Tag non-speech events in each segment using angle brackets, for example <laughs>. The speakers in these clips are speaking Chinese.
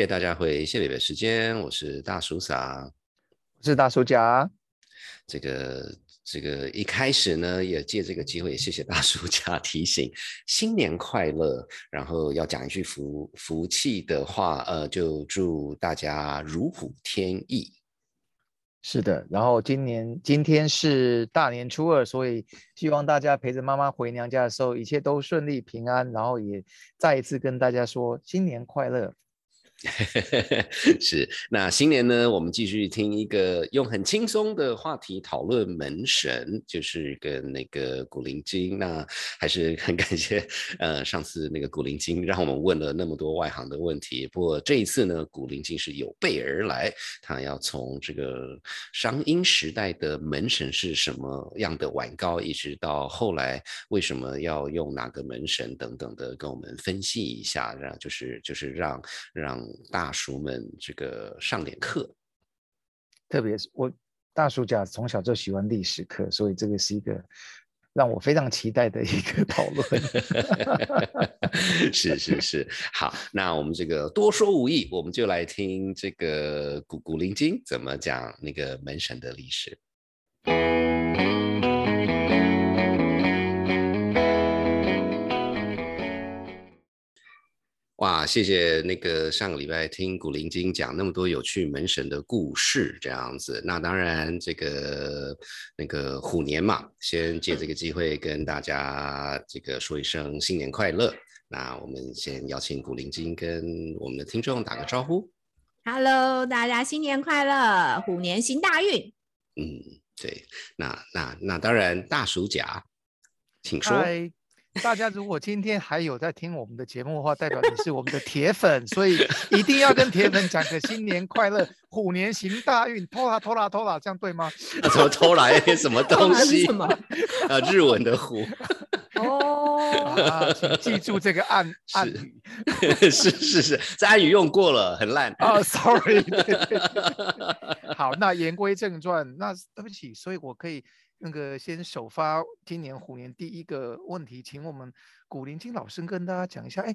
谢谢大家回谢北北时间，我是大叔嫂，我是大叔家。这个这个一开始呢，也借这个机会，谢谢大叔家提醒新年快乐，然后要讲一句福福气的话，呃，就祝大家如虎添翼。是的，然后今年今天是大年初二，所以希望大家陪着妈妈回娘家的时候，一切都顺利平安。然后也再一次跟大家说新年快乐。<laughs> 是，那新年呢，我们继续听一个用很轻松的话题讨论门神，就是跟那个古灵精。那还是很感谢，呃，上次那个古灵精让我们问了那么多外行的问题。不过这一次呢，古灵精是有备而来，他要从这个商殷时代的门神是什么样的晚高，一直到后来为什么要用哪个门神等等的，跟我们分析一下，让就是就是让让。大叔们，这个上点课，特别是我大叔家从小就喜欢历史课，所以这个是一个让我非常期待的一个讨论。<laughs> 是是是，好，那我们这个多说无益，我们就来听这个古古灵精怎么讲那个门神的历史。哇，谢谢那个上个礼拜听古灵精讲那么多有趣门神的故事，这样子。那当然，这个那个虎年嘛，先借这个机会跟大家这个说一声新年快乐。那我们先邀请古灵精跟我们的听众打个招呼。Hello，大家新年快乐，虎年行大运。嗯，对，那那那当然，大暑甲，请说。大家如果今天还有在听我们的节目的话，代表你是我们的铁粉，所以一定要跟铁粉讲个新年快乐，虎年行大运，偷啦偷啦偷啦，这样对吗？怎么偷来什么东西？什么？啊，日文的虎。<laughs> 哦，请记住这个暗暗语。<laughs> 是是是，这暗语用过了，很烂。啊，sorry。<laughs> 好，那言归正传，那对不起，所以我可以。那个先首发今年虎年第一个问题，请我们古灵金老师跟大家讲一下。哎，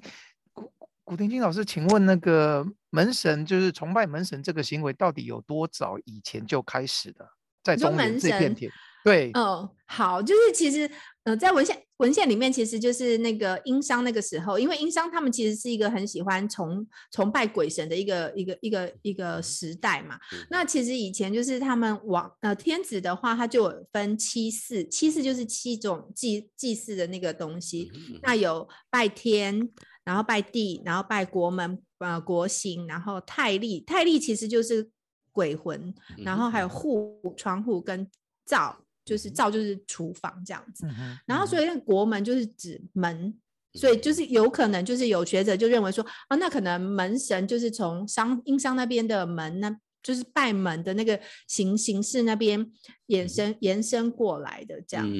古古灵金老师，请问那个门神就是崇拜门神这个行为，到底有多早以前就开始的？在中原这片田。对，嗯，好，就是其实，呃，在文献文献里面，其实就是那个殷商那个时候，因为殷商他们其实是一个很喜欢崇崇拜鬼神的一个一个一个一个时代嘛。那其实以前就是他们往呃天子的话，他就分七祀，七祀就是七种祭祭祀的那个东西。那有拜天，然后拜地，然后拜国门呃国行，然后太历，太历其实就是鬼魂，然后还有户窗户跟灶。就是灶就是厨房这样子，然后所以国门就是指门，所以就是有可能就是有学者就认为说啊，那可能门神就是从商殷商那边的门，呢就是拜门的那个形形式那边延伸延伸过来的这样子，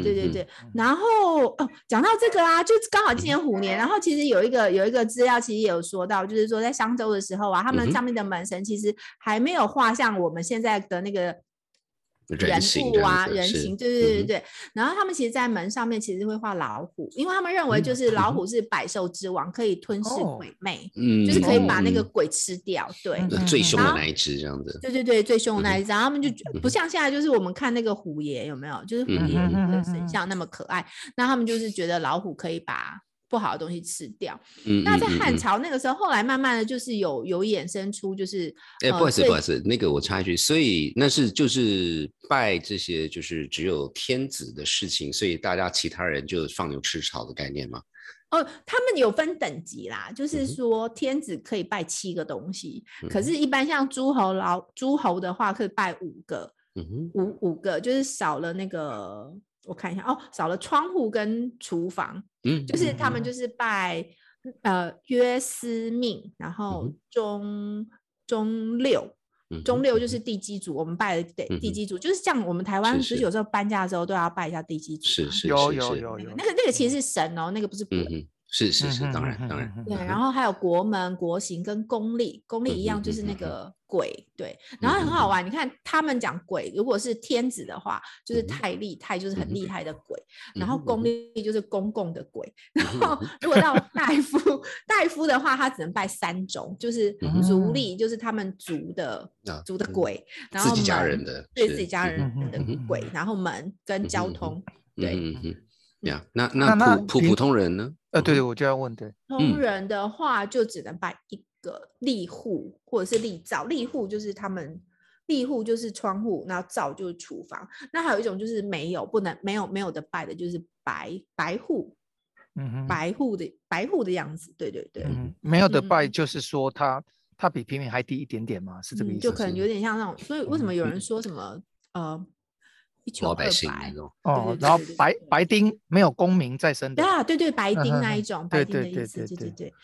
对对对。然后哦，讲到这个啊，就刚好今年虎年，然后其实有一个有一个资料其实也有说到，就是说在商周的时候啊，他们上面的门神其实还没有画像我们现在的那个。人物啊，人形，对对对对然后他们其实，在门上面其实会画老虎，因为他们认为就是老虎是百兽之王，可以吞噬鬼魅，嗯，就是可以把那个鬼吃掉。对，最凶的那一只这样子。对对对，最凶的那一只。然后他们就不像现在，就是我们看那个虎爷有没有，就是虎爷的神像那么可爱。那他们就是觉得老虎可以把。不好的东西吃掉。嗯，那在汉朝那个时候，后来慢慢的就是有有衍生出，就是哎，不好意思，不好意思，那个我插一句，所以那是就是拜这些就是只有天子的事情，所以大家其他人就放牛吃草的概念吗？哦，他们有分等级啦，就是说天子可以拜七个东西，可是，一般像诸侯老诸侯的话，可以拜五个，五五个，就是少了那个。我看一下哦，少了窗户跟厨房，嗯，就是他们就是拜呃约司命，然后中中六，中六就是地基组，我们拜的地基组，就是像我们台湾，其实有时候搬家的时候都要拜一下地基组，是是有有有有，那个那个其实是神哦，那个不是鬼，是是是，嗯当然当然对，嗯然。后还有国门、国行跟公历，公历一样就是那个鬼，对，然后很好玩。你看他们讲鬼，如果是天子的话，就是太厉，太就是很厉害的鬼，嗯。然后公历就是公共的鬼，然后如果到大夫，大夫的话，他只能拜三种，就是族历，就是他们族的啊族的嗯鬼，然后自己家人的对自己家嗯人的鬼，然后门跟交通，对。嗯嗯嗯，呀，那那普普通人呢？呃，对对，嗯我就要问，对，通嗯人的话就只能拜一个立户或者是立灶，立户就是他们立户就是窗户，那灶就是厨房。那还有一种就是没有不能没有没有的拜的，就是白白户嗯哼，白户的白户的样子。对对对，嗯，没有的拜嗯就是说他他比平民还低一点点嘛，是这个意思？嗯就可能有点像那种，所以为什么有人嗯说什么呃一穷二老百姓白那？种，哦，然后白白丁没有公民在身的，对啊，对对，白丁那一种，白对对对丁的意思，对对对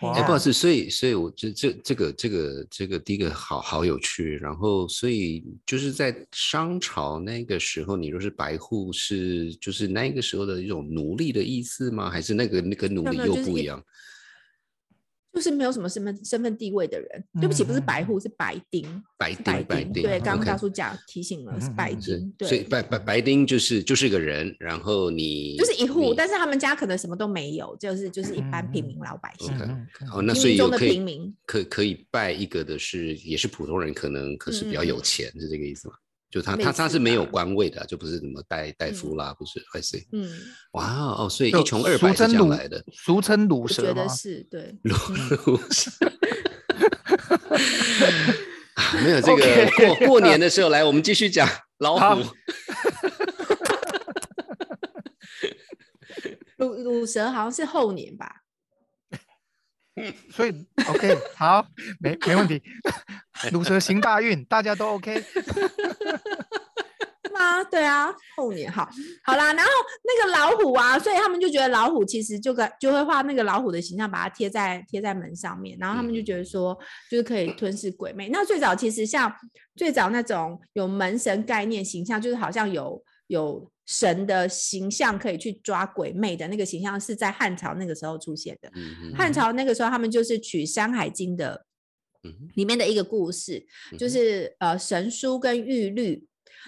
哎，不好意啊思，所以所以我这这这个这个这个第一个好好有趣，然后所以就是在商朝那个时候，你若是白户是就是那个时候的一种奴隶的意思吗？还是那个那个奴隶又不一样？就是没有什么身份身份地位的人，对不起，不是白户，是白丁。白丁白丁，对，刚刚大叔讲提醒了，是白丁，所以对，白白白丁就是就是个人，然后你就是一户，但是他们家可能什么都没有，就是就是一般平民老百姓哦，那所以有可以平民。可可以拜一个的是也是普通人，可能可是比较有钱，是这个意思吗？就他他他是没有官位的，就不是什么大大夫嗯啦，不是，I see。嗯，哇哦，所以一穷二白是俗称鲁这样来的。俗称鲁我蛇觉得吗？是对，鲁鲁啊没有这个过过年的时候来，我们继续讲老好虎。<laughs> 鲁鲁蛇好像是后年吧，所以 OK 好，没没问题。鲁蛇行大运，大家都 OK。是 <laughs> 吗？对啊，后年好，<laughs> 好啦，然后那个老虎啊，所以他们就觉得老虎其实就跟就会画那个老虎的形象，把它贴在贴在门上面，然后他们就觉得说，就是可以吞噬鬼魅。那最早其实像最早那种有门神概念形象，就是好像有有神的形象可以去抓鬼魅的那个形象，是在汉朝那个时候出现的。汉朝那个时候，他们就是取《山海经》的里面的一个故事，就是呃神书跟玉律。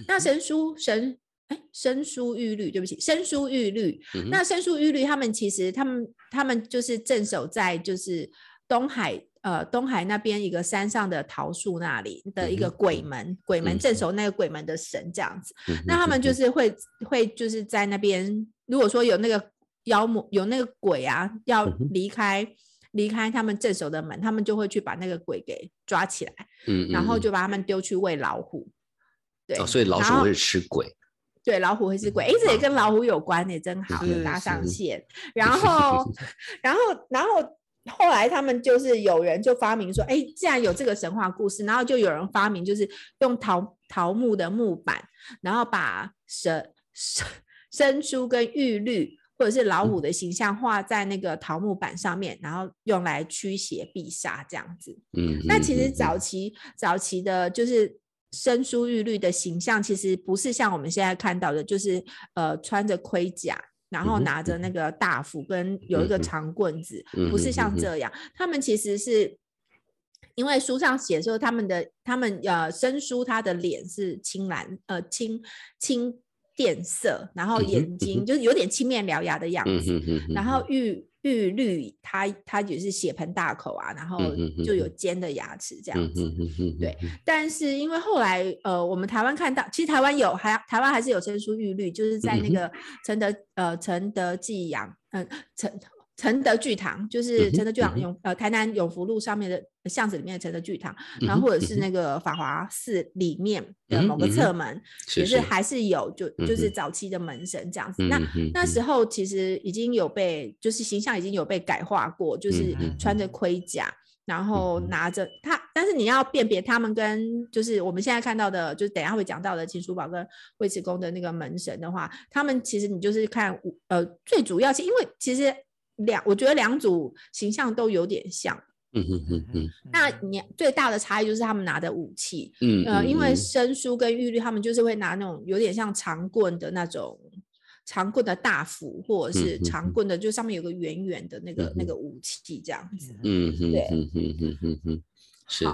那神书神哎神书玉律，对不起，神书玉律。嗯。那神书玉律他们其实他们他们就是镇守在就是东海呃东海那边一个山上的桃树那里的一个鬼门，鬼门嗯镇守那个鬼门的神这样子。嗯那他们就是会会就是在那边，如果说有那个妖魔有那个鬼啊，要离开离开他们镇守的门，他们就会去把那个鬼给抓起来，嗯然后嗯就把他们丢去喂老虎。对，哦，所以老鼠会吃鬼。对，老虎会吃鬼，哎、这也跟老虎有关呢，真好，有搭上线。然后，<laughs> 然后，然后后来他们就是有人就发明说，哎，既然有这个神话故事，然后就有人发明就是用桃桃木的木板，然后把蛇生生疏跟玉律或者是老虎的形象画在那个桃木板上面，然后用来驱邪避煞这样子。嗯，那其实嗯早期早期的就是生疏玉律的形象，其实不是像我们现在看到的，就是呃穿着盔甲，然后拿着那个大斧跟有一个长棍子，嗯不是像这样。他们其实是。因为书上写说他们的他们呃生疏他的脸是青蓝呃青青靛色，然后眼嗯睛就是有点青面獠牙的样嗯子，然后玉玉绿它它也是血盆大口啊，然后就有尖的牙齿这样嗯子。对但是因为后来呃，我们台湾看到，其实台湾有还台湾还是有生疏玉绿，就是在那个承德呃承德济阳嗯承承德剧堂，就是承德剧堂永呃台南永福路上面的巷子里面的承德剧堂，嗯然后或者是那个法华寺里面的某个侧。门，也是是。还是有就就是早期的门神这样子。那那时候其实已经有被，就是形象已经有被改化过，就是穿着。盔甲，然后拿着他，但是你要辨别他们跟就是我们现在看到的，就是等一下会讲到的秦叔宝跟尉迟恭的那个门神的话，他们其实你就是看呃最主要是因为其实两我觉得两组形象都有点像，嗯哼哼哼那你最大的差异就是他们拿的武器，嗯呃，因为嗯。生疏跟玉律，他们就是会拿那种有点像长棍的那种长棍的大斧，或者是嗯嗯嗯长。棍的，就上面有个圆圆的那个、那个武器这样子。嗯哼对哼哼哼哼哼，是。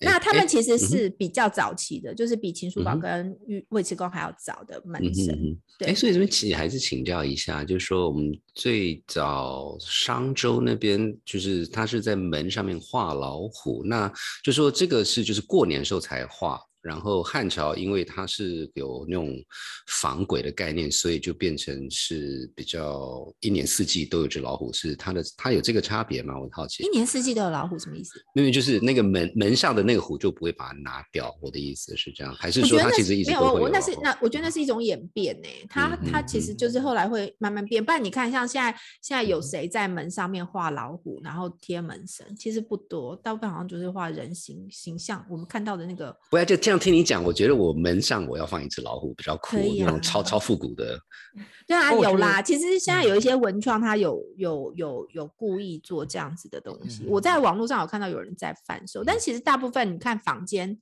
那他们其实是比较早期的，就是比秦叔宝跟尉尉迟恭还要早的门神。嗯，对哎，所以这边请还是请教一下，就是说我们最早商周那边，就是他是在门上面画老虎，那就说这个是就是过年时候才画。然后汉朝因为它是有那种防鬼的概念，所以就变成是比较一年四季都有只老虎，是它的它有这个差别吗？我很好奇一。年四季都有老虎，什么意思？因为就是那个门门上的那个虎就不会把它拿掉，我的意思是这样，还是说它其实一直都会我有老虎那是那我觉得那是一种演变呢、它嗯它其实就是后来会慢慢变。不然你看，像现在现在有谁在门上面画老虎，然后贴门神？其实不多，大部分好像就是画人形形象。我们看到的那个不要就这样听你讲，我觉得我门上我要放一只老虎比较酷，那种超啊超复古的。对啊，有啦。其实现在嗯有一些文创，它有有有有故意做这样子的东西。我嗯在网络上有看到有人在贩售，但其实大部分你看坊间，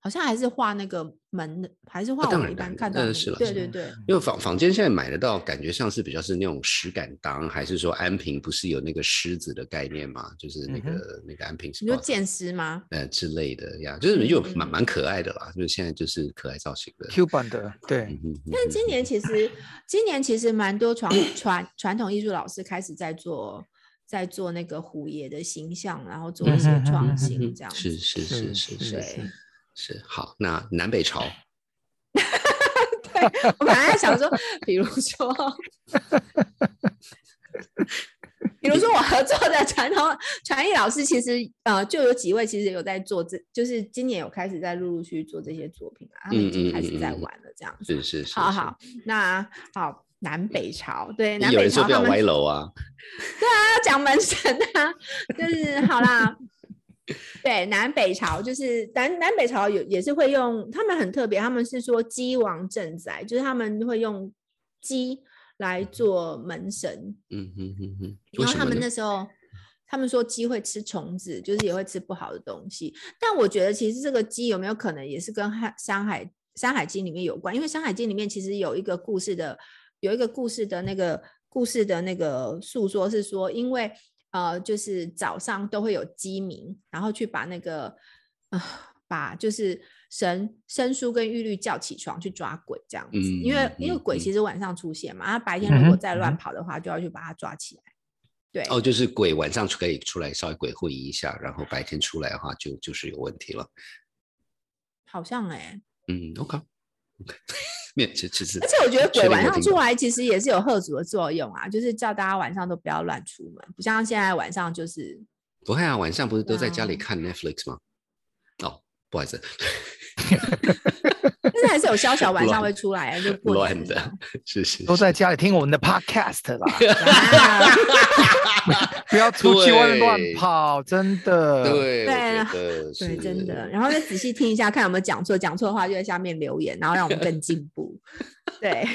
好像还是画那个门的，还是画我们一当然当然般看到的那个。呃是了对对对。因为坊坊间现在买得到，感觉像是比较是那种石敢当，还是说安平不是有那个狮子的概念嘛？就是那个、那个安平是你说剑狮吗？呃之类的呀，就是又蛮蛮可爱的啦，就是现在就是可爱造型的。Q 版的，对，嗯哼但今年其实，今年其实蛮多传传传统艺术老师开始在做，在做那个虎爷的形象，然后做一些嗯哼哼创哼新这样是子。是是是是对是是好。那南北朝，<laughs> 我本来在想说，比如说，比如说我合作的传统传艺老师，其实呃就有几位其实有在做这，就是今年有开始在陆陆续续做这些作品啊，他们已嗯嗯经开始在玩了这样子。是是是。是好好，那好，南北朝对南北朝他们歪楼 <laughs> 啊，要讲门神啊，就是好啦。<laughs> 对，南北朝就是南南北朝有也是会用，他们很特别，他们是说鸡王镇宅，就是他们会用鸡来做门神，嗯哼哼哼，然后他？们那时候。他们说鸡会吃虫子，就是也会吃不好的东西。但我觉得其实这个鸡有没有可能也是跟《山海山海经》里面有关？因为《山海经》里面其实有一个故事的，有一个故事的那个故事的那个诉说是说，因为呃，就是早上都会有鸡鸣，然后去把那个啊、呃把就是神生叔跟玉律叫起床去抓鬼这样子。因为因为鬼其实晚上出现嘛，他白天如果再乱跑的话，就要去把他抓起来。对，哦，就是鬼晚上可以出来稍微鬼会一下，然后白天出来的话就就是有问题了。好像哎、嗯 OK，没有，其其实而且我觉得鬼晚上出来其实也是有贺主的作用啊，就是叫大家晚上都不要乱出门，不像现在晚上就是。不会啊，晚上不是都在家里啊看 Netflix 吗？哦，不好意思，<laughs> 但是还是有小小晚上乱会出来，就过乱的年样，<laughs> 是是都在家里听我们的 podcast 啦，啊 <laughs> 不要出去外面乱跑，真的。对，对对，真的。然后再仔细听一下，看有没有讲错，讲错的话就在下面留言，然后让我们更进步。对，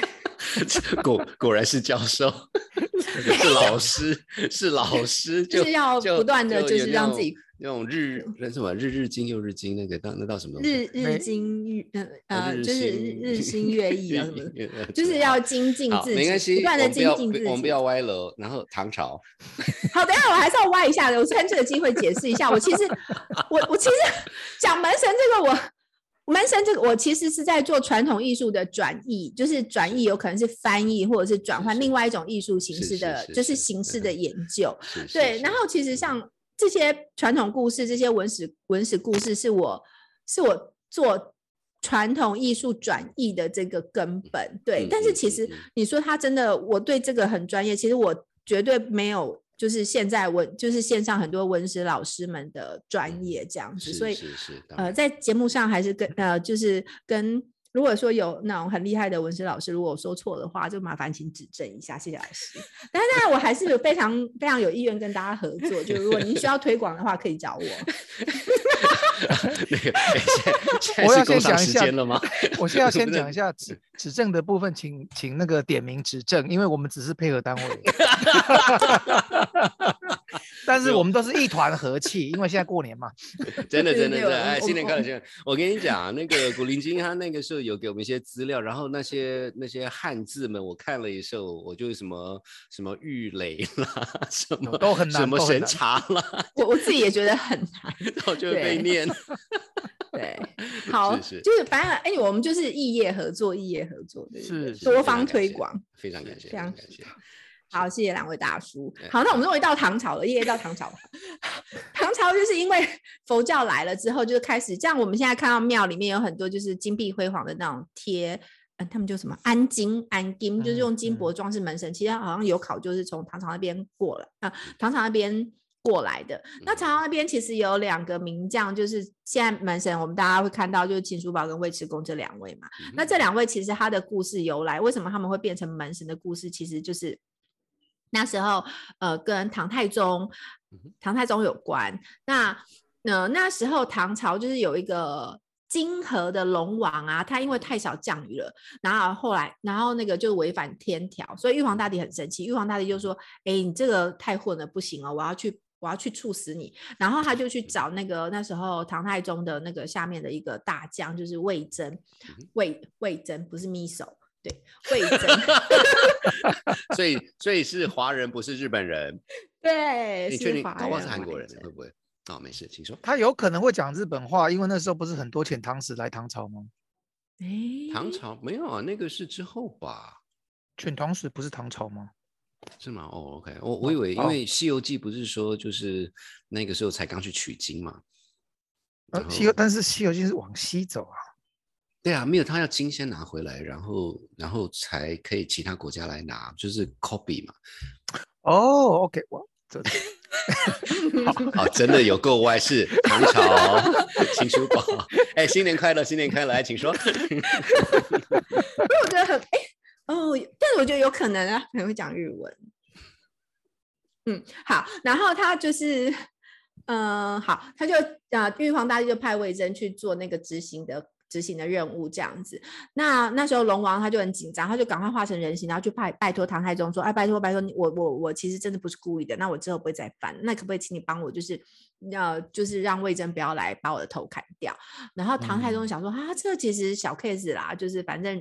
<laughs> 果果然是教授，<laughs> 是老师，是老师，就是要不断的就是让自己那种日那什么日日精又日精，那个那那到什么？日日没精日呃就是日日新月异啊什么的，就是要精进，自己，没关系，不断的精进自己。我们不要歪楼。然后唐朝，<laughs> 好，等下我还是要歪一下的。我趁这个机会解释一下，我其实我我其实讲门神这个我。门神这个，我其实是在做传统艺术的转译，就是转译有可能是翻译或者是转换另外一种艺术形是是式的，是就是是形式的研究。是是对，是然后其实像这些传统故事、这些文史文史故事，是我是我做传统艺术转译的这个根本。对，嗯但是其实你说他真的，我对这个很专业，其实我绝对没有。就是现在文，就是线上很多文史老师们的专业这样子，是所以呃，在节目上还是跟呃，就是跟如果说有那种很厉害的文史老师，如果我说错的话，就麻烦请指正一下，谢谢老师。但是当然，我还是有非常非常有意愿跟大家合作，就如果您需要推广的话，可以找我。<laughs> 那个哎现在现我要在是工商先讲一下时间了吗？我现在要先讲一下指指正的部分，请请那个点名指正，因为我们只是配合单位。<laughs> 但是我们都是一团和气，因为现在过年嘛。<laughs> 真的真的真的，哎，<laughs> 新年快乐！我新年！我跟你讲，那个古灵精他那个时候有给我们一些资料，然后那些那些汉字们，我看了一时候，我就什么什么玉垒啦，什么都很难什么神茶啦，<laughs> 我我自己也觉得很难。然后就会被念。对，好，是就是反正哎，我们就是异业合作，异业合作，对对是是多方推广。非常感谢，非常感谢。好，谢谢两位大叔。好，那我们终于到唐朝了，耶，到唐朝了。<laughs> 唐朝就是因为 <laughs> 佛教来了之后，就开始，这样我们现在看到庙里面有很多就是金碧辉煌的那种贴，嗯，他们就什么安金、安金，就是嗯用金嗯箔装饰门神。其实好像有考就是从唐朝那边过来啊、唐朝那边过来的。那唐朝那边其实有两个名将，就是现在门神，我们大家会看到就是秦叔宝跟尉迟恭这两位嘛。那这两位其实他的故事由来，为什么他们会变成门神的故事，其实就是那时候呃跟唐太宗唐太宗有关。那呃那时候唐朝就是有一个。金河的龙王啊，他因为太少降雨了，然后后来，然后那个就违反天条，所以玉皇大帝很生气。玉皇大帝就说：“哎，你这个太混了，不行哦，我要去，我要去处死你。”然后他就去找那个那时候唐太宗的那个下面的一个大将，就是魏征魏魏征不是密手，对，<laughs> 所以所以是华人，不是日本人。对，你确定？华搞不好是人韩国人，会不会？哦，没事，请说。他有可能会讲日本话，因为那时候不是很多遣唐使来唐朝吗？哎，唐朝没有啊，那个是之后吧？遣唐使不是唐朝吗？是吗？哦，OK，我我以为因哦为《西游记》不是说就是那个时候才刚去取经嘛？呃，然西游，但是西游记是往西走啊。对啊，没有他要金先拿回来，然后然后才可以其他国家来拿，就是 copy 嘛。哦，OK，我这 <laughs> 哦，真的有够歪，事唐朝 <laughs> 秦叔宝。哎，新年快乐，新年快乐，来，请说。<laughs> 因为我觉得很哎哦，但是我觉得有可能啊，可能会讲日文。嗯，好，然后他就是，嗯、好，他就啊，玉皇大帝就派魏征去做那个执行的执行的任务，这样子。那那时候龙王他就很紧张，他就赶快化成人形，然后去拜拜托唐太宗说：“哎，拜托拜托，我我我其实真的不是故意的，那我之后不会再犯，那可不可以请你帮我，就是要就是让魏征不要来把我的头砍掉？”然后唐太宗嗯想说：“啊，这个其实小 case 啦，就是反正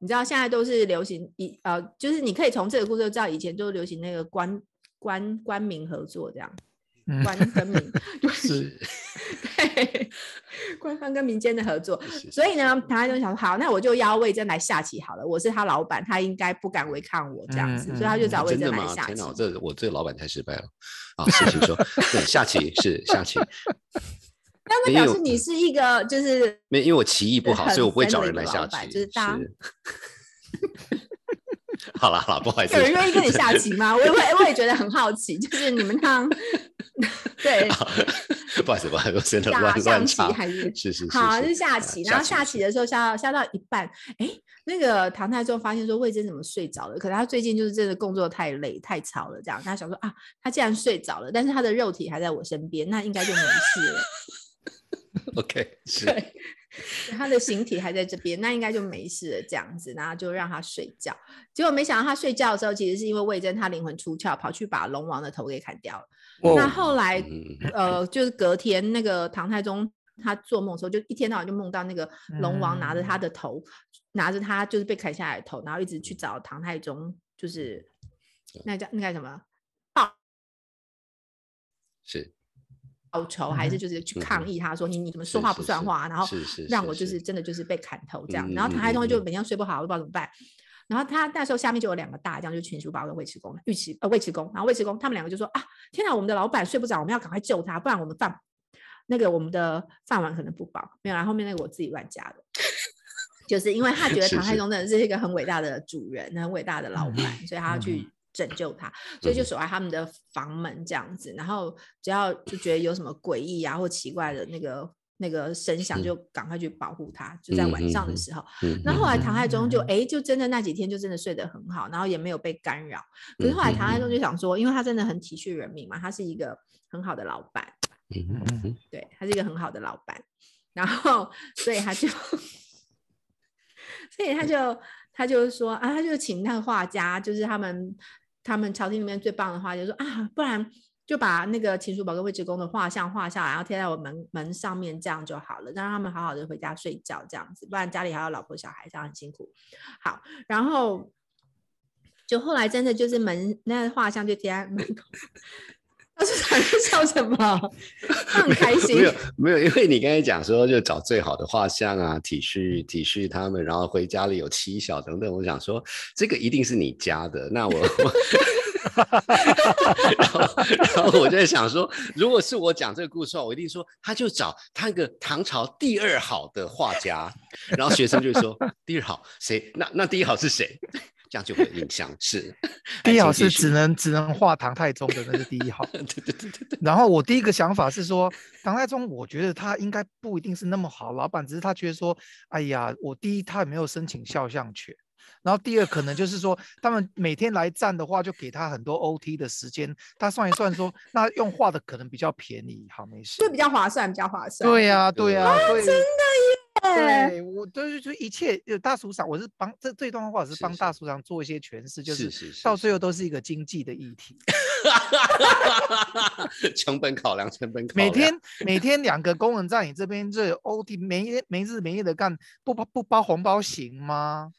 你知道现在都是流行以呃，就是你可以从这个故事就知道以前都流行那个官官官民合作这样，嗯官跟民就是对 <laughs> 官方跟民间的合作。是所以呢，唐太宗想说，好，那我就邀魏征来下棋好了，我是他老板，他应该不敢违抗我这样子，所以他就找魏？征来下棋天哪，。我这我这老板太失败了。啊，是请说。对，下棋是下棋，那我表示你是一个就是没因为我棋艺不好，所以我不会找人来下棋。就是大家是好了好了，不好意思。有人愿意跟你下棋吗？我也会，我也觉得很好奇，就是你们趟 <laughs> 对不好意思，不好意思，我真的下乱象棋。还是是是是好，是是下啊棋，然后下棋的时候下到下到一半，哎，那个唐太宗发现说魏征怎么睡着了？可能他最近就是真的工作太累太吵了，这样他想说啊，他既然睡着了，但是他的肉体还在我身边，那应该就没事了。<laughs> OK 是对，他的形体还在这边，那应该就没事了，这样子，然后就让他睡觉。结果没想到他睡觉的时候，其实是因为魏征他灵魂出窍，跑去把龙王的头给砍掉了。那哦后来嗯呃，就是隔天那个唐太宗他做梦的时候，就一天到晚就梦到那个龙王拿着他嗯的头，拿着他就是被砍下来的头，然后一直去找唐太宗，就是那叫那叫什么是报仇，还是嗯就是去抗议他说你你怎么说话不算话，然后让我就是真的就是被砍头这样。嗯然后唐太宗就每天睡不好，我不知道怎么办。然后他那时候下面就有两个大将，就是秦叔宝跟尉迟恭，尉迟呃尉迟恭，然后尉迟恭他们两个就说啊，天哪，我们的老板睡不着，我们要赶快救他，不然我们饭那个我们的饭碗可能不保。没有，然后后面那个我自己乱加的，<laughs> 就是因为他觉得唐太宗真的是一个很伟大的主人，很伟大的老嗯板，所以他要嗯去拯救他，所以就嗯守在他们的房门这样子。然后只要就觉得有什么诡异啊或奇怪的那个那个声响，嗯就赶快去保护他，就在晚上的时候。嗯那后来唐太宗就嗯哎、就真的那几天就真的睡得很好，然后也没有被干扰。可是后来唐太宗就想说，因为他真的很体恤人民嘛，他是一个很好的老板，嗯对他是一个很好的老板，然后 <laughs> 所以他就，所以他就他就说啊，他就请那个画家，就是他们他们朝廷里面最棒的话就，说啊，不然就把那个秦叔宝跟尉迟恭的画像画下来，然后贴在我门门上面，这样就好了，让他们好好的回家睡觉，这样子，不然家里还有老婆小孩，这样很辛苦。好，然后就后来真的就是门那画像就贴在门口。<laughs> 他是在笑什么？<laughs> 他很开心。没有没有，因为你刚才讲说就找最好的画像啊，体恤体恤他们，然后回家里有妻小等等。我想说这个一定是你家的，那我。<laughs> <laughs> 然后，然后我就在想说，如果是我讲这个故事的话，我一定说他就找他一个唐朝第二好的画家，然后学生就说第二好谁？那那第一好是谁？这样就有印象是第一好是只能只能画唐太宗的那是第一好。<laughs> 对对对对对。然后我第一个想法是说，唐太宗我觉得他应该不一定是那么好，老板只是他觉得说，哎呀，我第一他也没有申请肖像权。然后第二可能就是说，他们每天来站的话，就给他很多 OT 的时间。他算一算说，那用画的可能比较便宜，好没事，就比较划算，比较划算。对呀，对呀，真的耶！对我都是就一切，大叔长，我是帮这这段话，是帮大叔长做一些诠释，就是到最后都是一个经济的议题。<laughs> 成本考量，成本考量。每天每天两个工人在你这边这 OT 没没日没夜的干，不包不包红包行吗？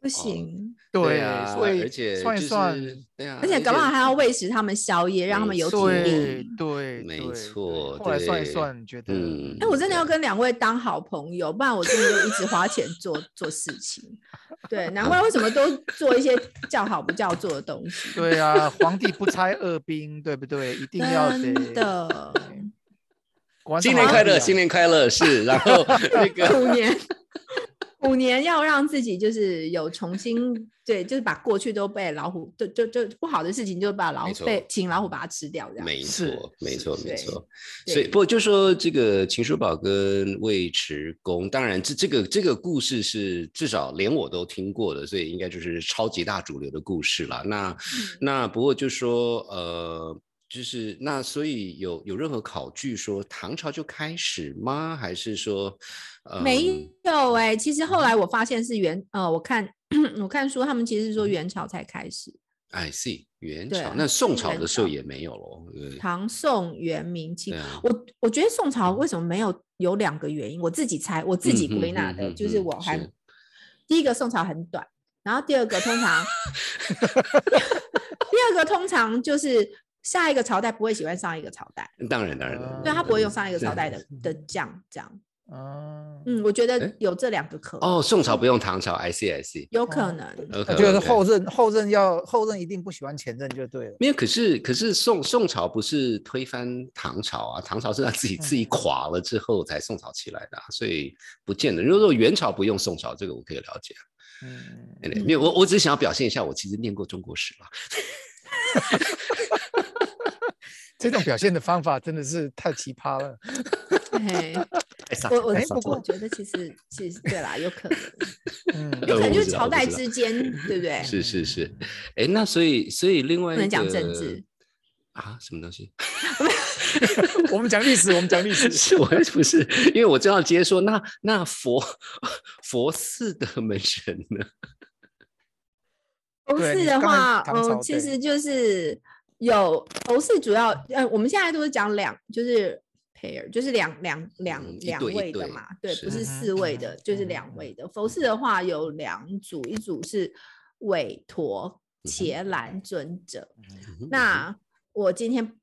不行，对啊，所以而且算一算，对啊，而且搞不好还要喂食他们宵夜，让他们有体力。对，没错。后来算一算，觉得，哎，我真的要跟两位当好朋友，不然我真的就一直花钱做 <laughs> 做事情。对，难怪为什么都做一些叫好不叫座的东西。对啊，皇帝不拆二兵，对不对？一定要的。新年快乐，新年快乐，是，然后 <laughs> 那个虎年。五年要让自己就是有重新对，就是把过去都被老虎，就就就不好的事情就把老虎被请老虎把它吃掉，这样没错，没错，没错。所以不就说这个秦叔宝跟尉迟恭，当然这这个这个故事是至少连我都听过的，所以应该就是超级大主流的故事了。那那不过就说呃。就是那，所以有有任何考据说唐朝就开始吗？还是说，呃，没有哎。其实后来我发现是元，呃，我看我看书，他们其实是说元朝才开始。I see，元朝那宋朝的时候也没有喽。唐宋元明清，我我觉得宋朝为什么没有？有两个原因，我自己猜，我自己归纳的，就是我还第一个宋朝很短，然后第二个通常，<laughs> 第二个通常就是。下一个朝代不会喜欢上一个朝代，当然当然，对他不会用上一个朝代的 <laughs> 的将这样。哦，嗯，我觉得有这两个可能。哦，宋朝不用唐朝，I see I see，有可能。就是后任后任要后任一定不喜欢前任就对了。没有，可是可是宋宋朝不是推翻唐朝啊？唐朝是他自己自己垮了之后才宋朝起来的，所以不见得。如果说元朝不用宋朝，这个我可以了解。嗯，没有，我我只是想要表现一下，我其实念过中国史嘛。<laughs> 这种表现的方法真的是太奇葩了。<laughs> 我我不过觉得其实其实对啦，有可能，<laughs> 嗯，有可能就是朝代之间，对不对？<laughs> 是是是，哎，那所以所以另外不能讲政治啊，什么东西？我们讲历史，我们讲历史。是我不是，因为我正要接说，那那佛佛寺的门神呢？佛寺的话，嗯，其实就是有佛寺主要，呃，我们现在都是讲两，就是 pair，就是两两两两位的嘛，对，不是四位的，就是两位的。佛寺的话有两组，一组是韦陀伽蓝尊者，那我今天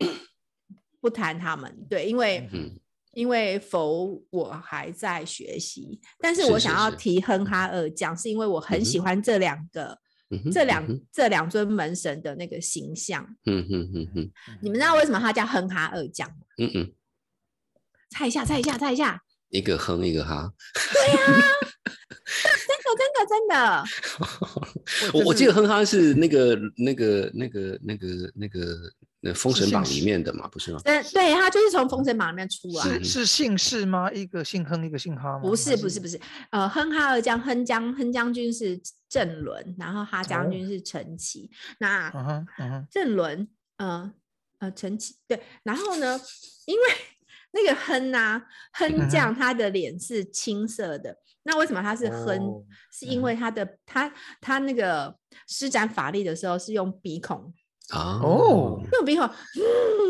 不谈他们，对，因为因为佛我还在学习，但是我想要提哼哈二将，是因为我很喜欢这两个。这两这两尊门神的那个形象，嗯嗯嗯嗯，你们知道为什么他叫哼哈二将吗？嗯嗯，猜一下，猜一下，猜一下，一个哼，一个哈。对呀，真的，真的，真的。<laughs> 我我记得哼哈是那个那个那个那个那个。那《封神榜》里面的嘛，不是吗？嗯，对，他就是从《封神榜》里面出来。是是姓氏吗？一个姓哼，一个姓哈吗？不是，不是，不是。呃，哼哈二将，哼将哼将军是郑伦，然后哈将军是陈奇。那郑伦，呃呃，陈奇对。然后呢，因为那个哼啊，哼将他的脸是青色的。那为什么他是哼？是因为他的他他那个施展法力的时候是用鼻孔。啊哦用鼻孔，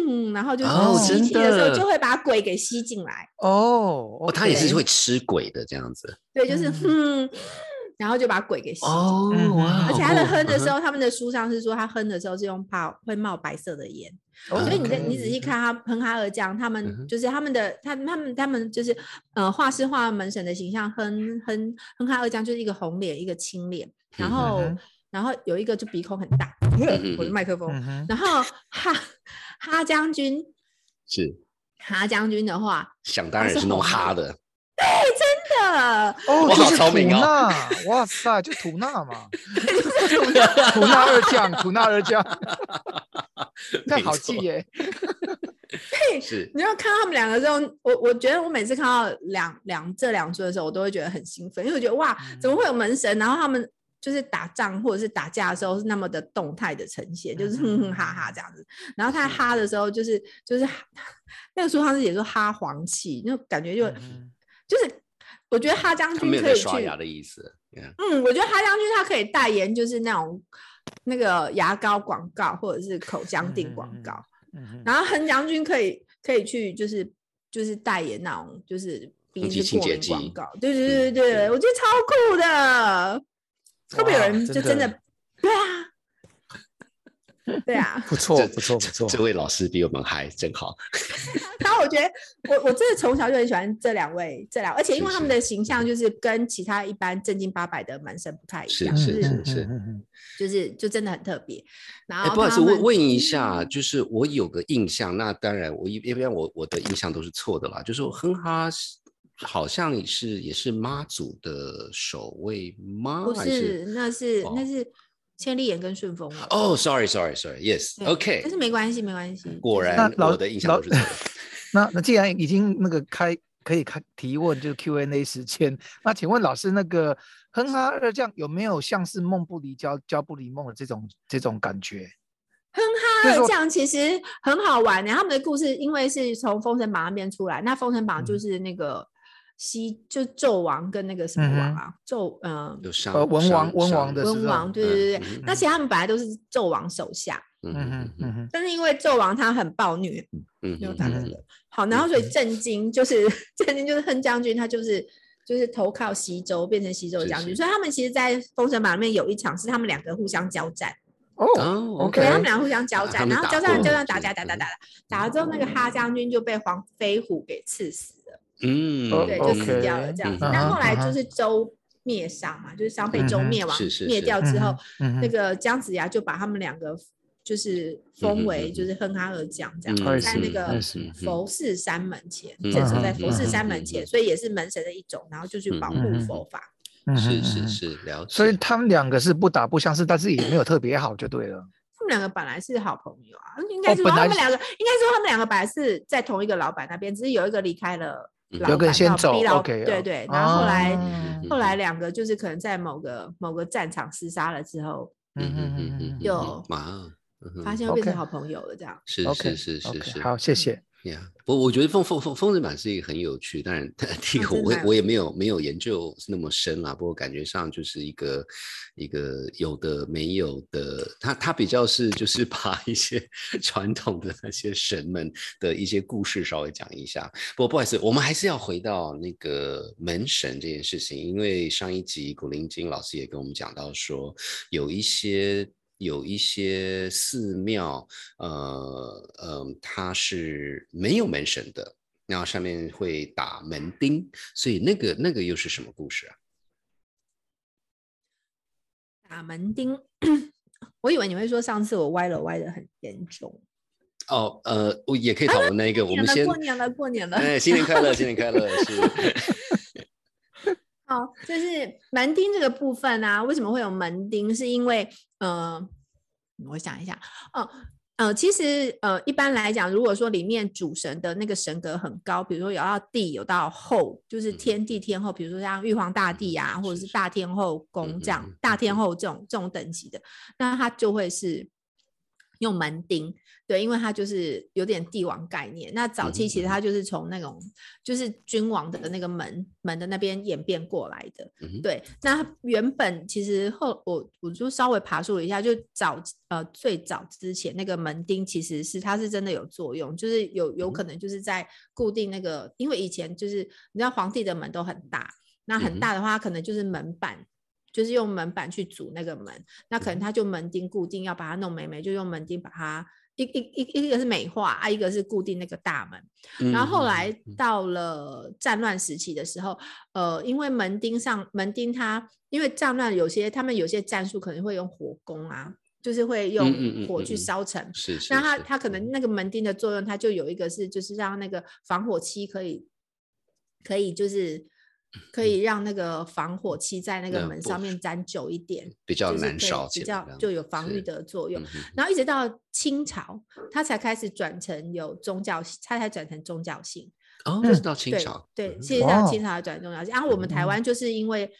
嗯，然后就是哦吸气的时候就会把鬼给吸进来，哦，哦，他也是会吃鬼的这样子。对，就是嗯哼，然后就把鬼给吸而且他哼的时候，他们的书上是说他哼的时候是用泡会冒白色的烟，哦所以你在你仔细看他哼哈二将，他嗯们就是他们的他他们他们就是呃画师画门神的形象，哼哼哼哈二将就是一个红脸一个青脸，然嗯后然后有一个就鼻孔很大，嗯我的麦克风，然后哈哈将军是。哈将军的话，想当然是是弄哈的。哈的，真的？哦，我好就是吐聪明哦。纳，哇塞，就土纳嘛，土纳二将，土纳二将，<laughs> 那好记耶。<laughs> 是。你要看到他们两个之后，我我觉得我每次看到两两这两尊的时候，我都会觉得很兴奋，因为我觉得哇，怎么会有门神？然后他们就是打仗或者是打架的时候是那么的动态的呈现，就是哼哼哈哈这样子。然后他哈的时候，就是就是 <laughs> 那个书上是写说哈黄气，那种感觉就、嗯。就是我觉得哈将军可以去，刷牙的意思。Yeah 嗯，我觉得哈将军他可以代言，就是那种那个牙膏广告或者是口腔定广嗯嗯嗯告。嗯然后恒将军可以可以去就是就是代言那种就是鼻子过清洁剂敏广告，对对对对嗯对，对我觉得超酷的。会不会有人就真的真的对啊？<laughs> 对啊，不错不错不错，这位老师比我们还真好。<laughs> 然后我觉得我我真的从小就很喜欢这两位这两，而且因为是是他们的形象就是跟其他一般正经八百的门生不太一是样，就是是是嗯嗯嗯就是就真的很特别。然哎，后不好意思，问问一下，就是我有个印象，那当然我一一般我我的印象都是错的啦，就是哼哈好像也是也是妈祖的守卫吗？不还是，那是那哦是千里眼跟顺风耳。哦，sorry，sorry，sorry，yes，OK，但是没关系，没关系。果然那老我的印象都是。<laughs> 那那既然已经那个开可以开提问，就是 Q&A 时间，那请问老师，那个哼哈二将有没有像是梦不离焦，焦不离梦的这种这种感觉？哼哈二将其实很好玩的，他们的故事因为是从《封神榜》那边出来，那《封神榜》就嗯是那个西，就纣王跟那个什么王啊，纣嗯有上呃文王文王的文王，对对对对嗯，那其实他们本来都是纣王手下，嗯嗯哼嗯但是因为纣王他很暴虐，嗯就嗯嗯好，然后所以震惊就是震惊就是哼将军，他就是。就是投靠西周，变成西周的将军，所以他们其实，在《封神榜》里面有一场是他们两个互相交战，哦对他们俩互相交战，然后交战交战打打打打打打，打了之后，那个哈将军就被黄飞虎给刺死了，嗯，哦对，就死掉了这样子。嗯那后来就是周灭商嘛，就是商被周灭亡是是是灭掉之后，嗯那个姜子牙就把他们两个就是封为就是哼哈二将这样，嗯在那个佛寺山门前嗯镇守在嗯佛寺嗯山门前，嗯所以也是门神的一种，然后就去保护嗯佛法。是是是，是了解。所以他们两个是不打不相识，但是也没有特别好，就对了。他们两个本来是好朋友啊，应该是他们两个，应该说他们两个本来是在同一个老板那边，只是有一个离开了嗯老有个人板先走到逼老，OK，哦。对对，然后后来哦后来两个就是可能在某个某个战场厮杀了之后，嗯嗯嗯嗯，有啊，嗯哼。发现又变成好朋友了这样。是是是是是，好，谢谢。呀，不，我觉得封封封封神榜是一个很有趣，当然第一 <laughs> 个我我也没有没有研究那么深啦，不过感觉上就是一个一个有的没有的，他他比较是就是把一些 <laughs> 传统的那些神们的一些故事稍微讲一下。不过不好意思，我们还是要回到那个门神这件事情，因为上一集古灵精老师也跟我们讲到说，有一些。有一些寺庙，呃呃，它是没有门神的，然后上面会打门钉，所以那个那个又是什么故事啊？打门钉，<clears throat> 我以为你会说上次我歪了歪的很严重。哦，呃，我也可以讨论那一个，我们先过年了，过年了。哎，新年快乐，新年快乐，是 <laughs> 好，就是门钉这个部分啊，为什么会有门钉？是因为，呃，我想一下，哦，呃，其实，呃，一般来讲，如果说里面主神的那个神格很高，比如说有到地，有到后，就是嗯。天地天后，比如说像玉皇大帝啊，或者是大天后宫这样嗯，大天后这种这种等级的，那他就会是用门钉，对，因为它就是有点帝王概念。那早期其实它就是从那种就是君王的那个门门的那边演变过来的。对，那原本其实后我我就稍微爬树了一下，就早呃最早之前那个门钉其实是它是真的有作用，就是有有可能就是在固定那个，因为以前就是你知道皇帝的门都很大，那很大的话可能就是门板。就是用门板去组那个门，那可能他就门钉固定，要把它弄美美，就用门钉把它一一一一个是美化啊，一个是固定那个大门。然后后来到了战乱时期的时候，呃，因为门钉上门钉它，因为战乱有些他们有些战术可能会用火攻啊，就是会用火去烧城。是是。那它它可能那个门钉的作用，它就有一个是就是让那个防火漆可以可以就是。可以让那个防火漆在那个门上面粘久一点，比较难烧，比较就有防御的作用。然后一直到清朝，它才开始转成有宗教，它才转成宗教性。哦，就是到清朝，对，其实到清朝才转宗教性。然后我们台湾就是因为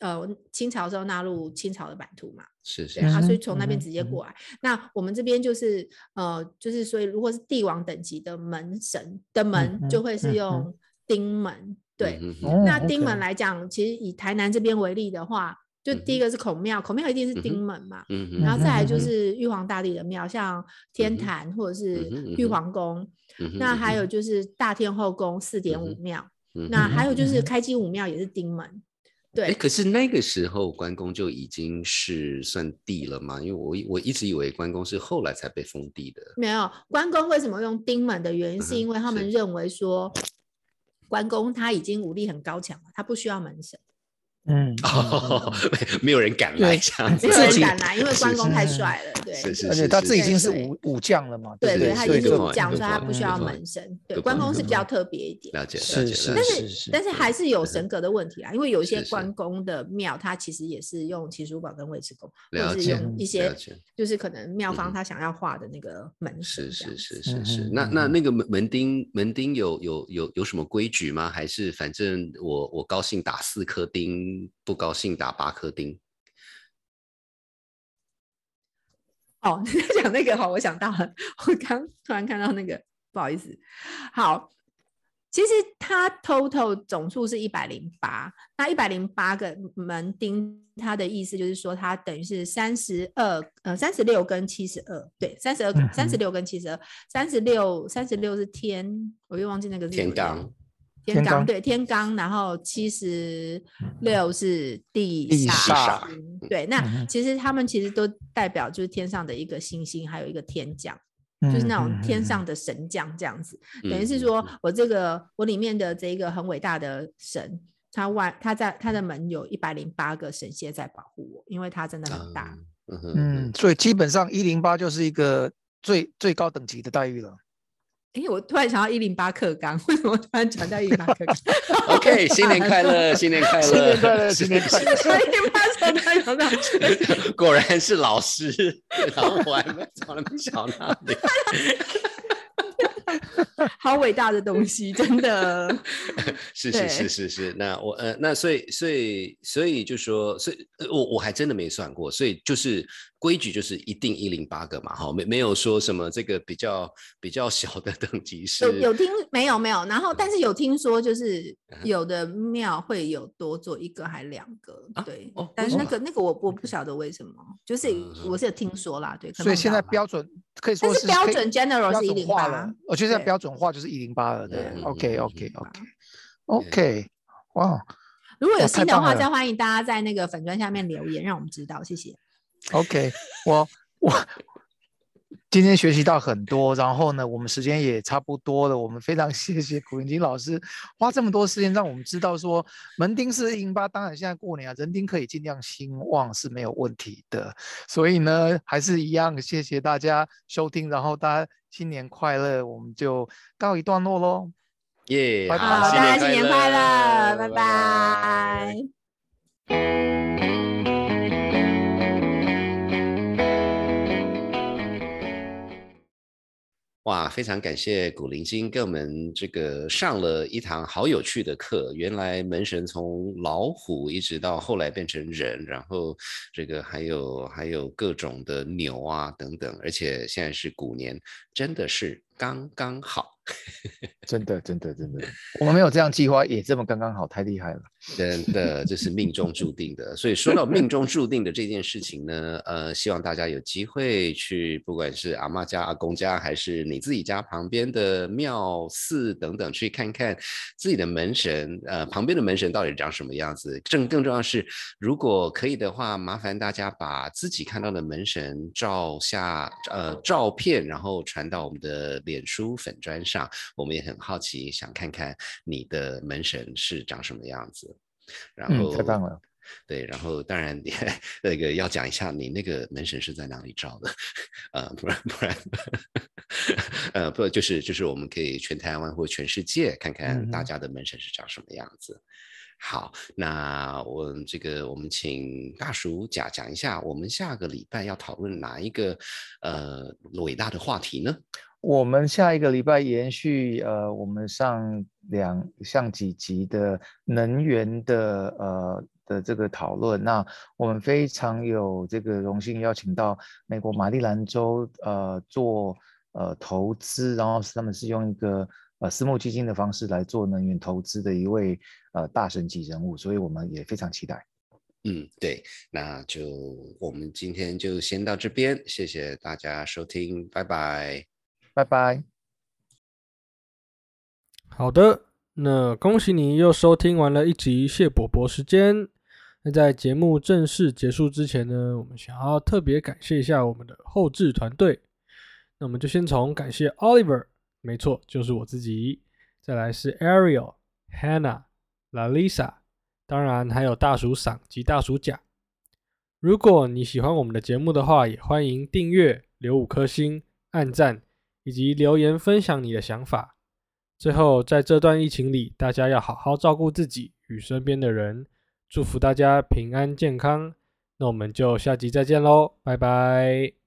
呃清朝时候纳入清朝的版图嘛，是是，所以从那边直接过来。那我们这边就是呃就是所以如果是帝王等级的门神的门，就会是用钉门。对，那丁门来讲，其实以台南这边为例的话，就第一个是孔庙，孔庙一定是丁门嘛，然后再来就是玉皇大帝的庙，像天坛或者是玉皇宫，那还有就是大天后宫四点五庙，那还有就是开基五庙也是丁门。对，可是那个时候关公就已经是算帝了嘛？因为我我一直以为关公是后来才被封地的。没有，关公为什么用丁门的原因，是因为他们认为说。关公他已经武力很高强了，他不需要门神。嗯，<laughs> 没有人敢来，没有人敢来，因为关公太帅了。对，而且他自己已经是武武将了嘛。对对，他已经是武将，所以他不需要门神。对，关公是比较特别一点。了解，是是。但是但是还是有神格的问题啊，因为有一些关公的庙，他其实也是用齐叔宝跟尉迟恭，或者是用一些就是可能庙方他想要画的那个门神。是是是是是。那那那个门门钉门钉有有有有什么规矩吗？还是反正我我高兴打四颗钉？不高兴打八颗钉。哦，<laughs> 你在讲那个哈，我想到了，我刚突然看到那个，不好意思。好，其实它 total 总数是一百零八，那一百零八个门钉，它的意思就是说，它等于是三十二，呃，三十六跟七十二，对，三十二，三十六跟七十二，三十六，三十六是天，我又忘记那个天罡。天罡对天罡，然后七十六是地煞，对，那其实他们其实都代表就是天上的一个星星，还有一个天将，就是那种天上的神将这样子。等于是说我这个我里面的这一个很伟大的神，他外他在他的门有一百零八个神仙在保护我，因为他真的很大。嗯，所以基本上一零八就是一个最最高等级的待遇了。哎，我突然想到一零八克刚，<laughs> 为什么突然讲到一零八克刚？OK，<laughs> 新年快乐，新年快乐，新年快乐，新年快乐！<laughs> 一零八克刚，果然是老师，然后我还没从来没想到你。好伟大的东西，真的。是是是是是，那我呃，那所以所以所以就说，所以我我还真的没算过，所以就是规矩就是一定一零八个嘛，哈，没没有说什么这个比较比较小的等级是。有有听没有没有，然后但是有听说就是有的庙会有多做一个还两个，对，但是那个那个我我不晓得为什么，就是我是有听说啦，对。所以现在标准可以说是标准 general 是一零八。我觉得现在标准化就是一零八了，对，OK OK OK OK，哇！如果有新的话，再欢迎大家在那个粉砖下面留言，让我们知道，谢谢。OK，我我。今天学习到很多，然后呢，我们时间也差不多了。我们非常谢谢古云金老师花这么多时间让我们知道说门钉是银八，当然现在过年啊，人丁可以尽量兴旺是没有问题的。所以呢，还是一样，谢谢大家收听，然后大家新年快乐，我们就告一段落喽。耶，好，大家新年快乐，拜拜。哇，哇，非常感谢古灵精跟我们这个上了一堂好有趣的课。原来门神从老虎一直到后来变成人，然后这个还有还有各种的牛啊等等，而且现在是古年，真的是刚刚好。<laughs> 真的，真的，真的，我们没有这样计划，也这么刚刚好，太厉害了。真的，这是命中注定的。<laughs> 所以说到命中注定的这件事情呢，呃，希望大家有机会去，不管是阿妈家、阿公家，还是你自己家旁边的庙寺等等，去看看自己的门神，呃，旁边的门神到底长什么样子。更更重要是，如果可以的话，麻烦大家把自己看到的门神照下，呃，照片，然后传到我们的脸书粉砖上。我们也很好奇，想看看你的门神是长什么样子。然后太棒了，对，然后当然那个要讲一下，你那个门神是在哪里照的？呃，不然不然，呃，不就是就是我们可以全台湾或全世界看看大家的门神是长什么样子。好，那我这个我们请大叔讲讲一下，我们下个礼拜要讨论哪一个呃伟大的话题呢？我们下一个礼拜延续呃，我们上两上几集的能源的呃的这个讨论。那我们非常有这个荣幸邀请到美国马里兰州呃做呃投资，然后他们是用一个呃私募基金的方式来做能源投资的一位呃大神级人物，所以我们也非常期待。嗯，对，那就我们今天就先到这边，谢谢大家收听，拜拜。拜拜。好的，那恭喜你又收听完了一集谢伯伯时间。那在节目正式结束之前呢，我们想要特别感谢一下我们的后置团队。那我们就先从感谢 Oliver，没错，就是我自己。再来是 Ariel、Hannah、Lalisa，当然还有大鼠嗓及大鼠甲。如果你喜欢我们的节目的话，也欢迎订阅、留五颗星、按赞。以及留言分享你的想法。最后，在这段疫情里，大家要好好照顾自己与身边的人，祝福大家平安健康。那我们就下集再见喽，拜拜。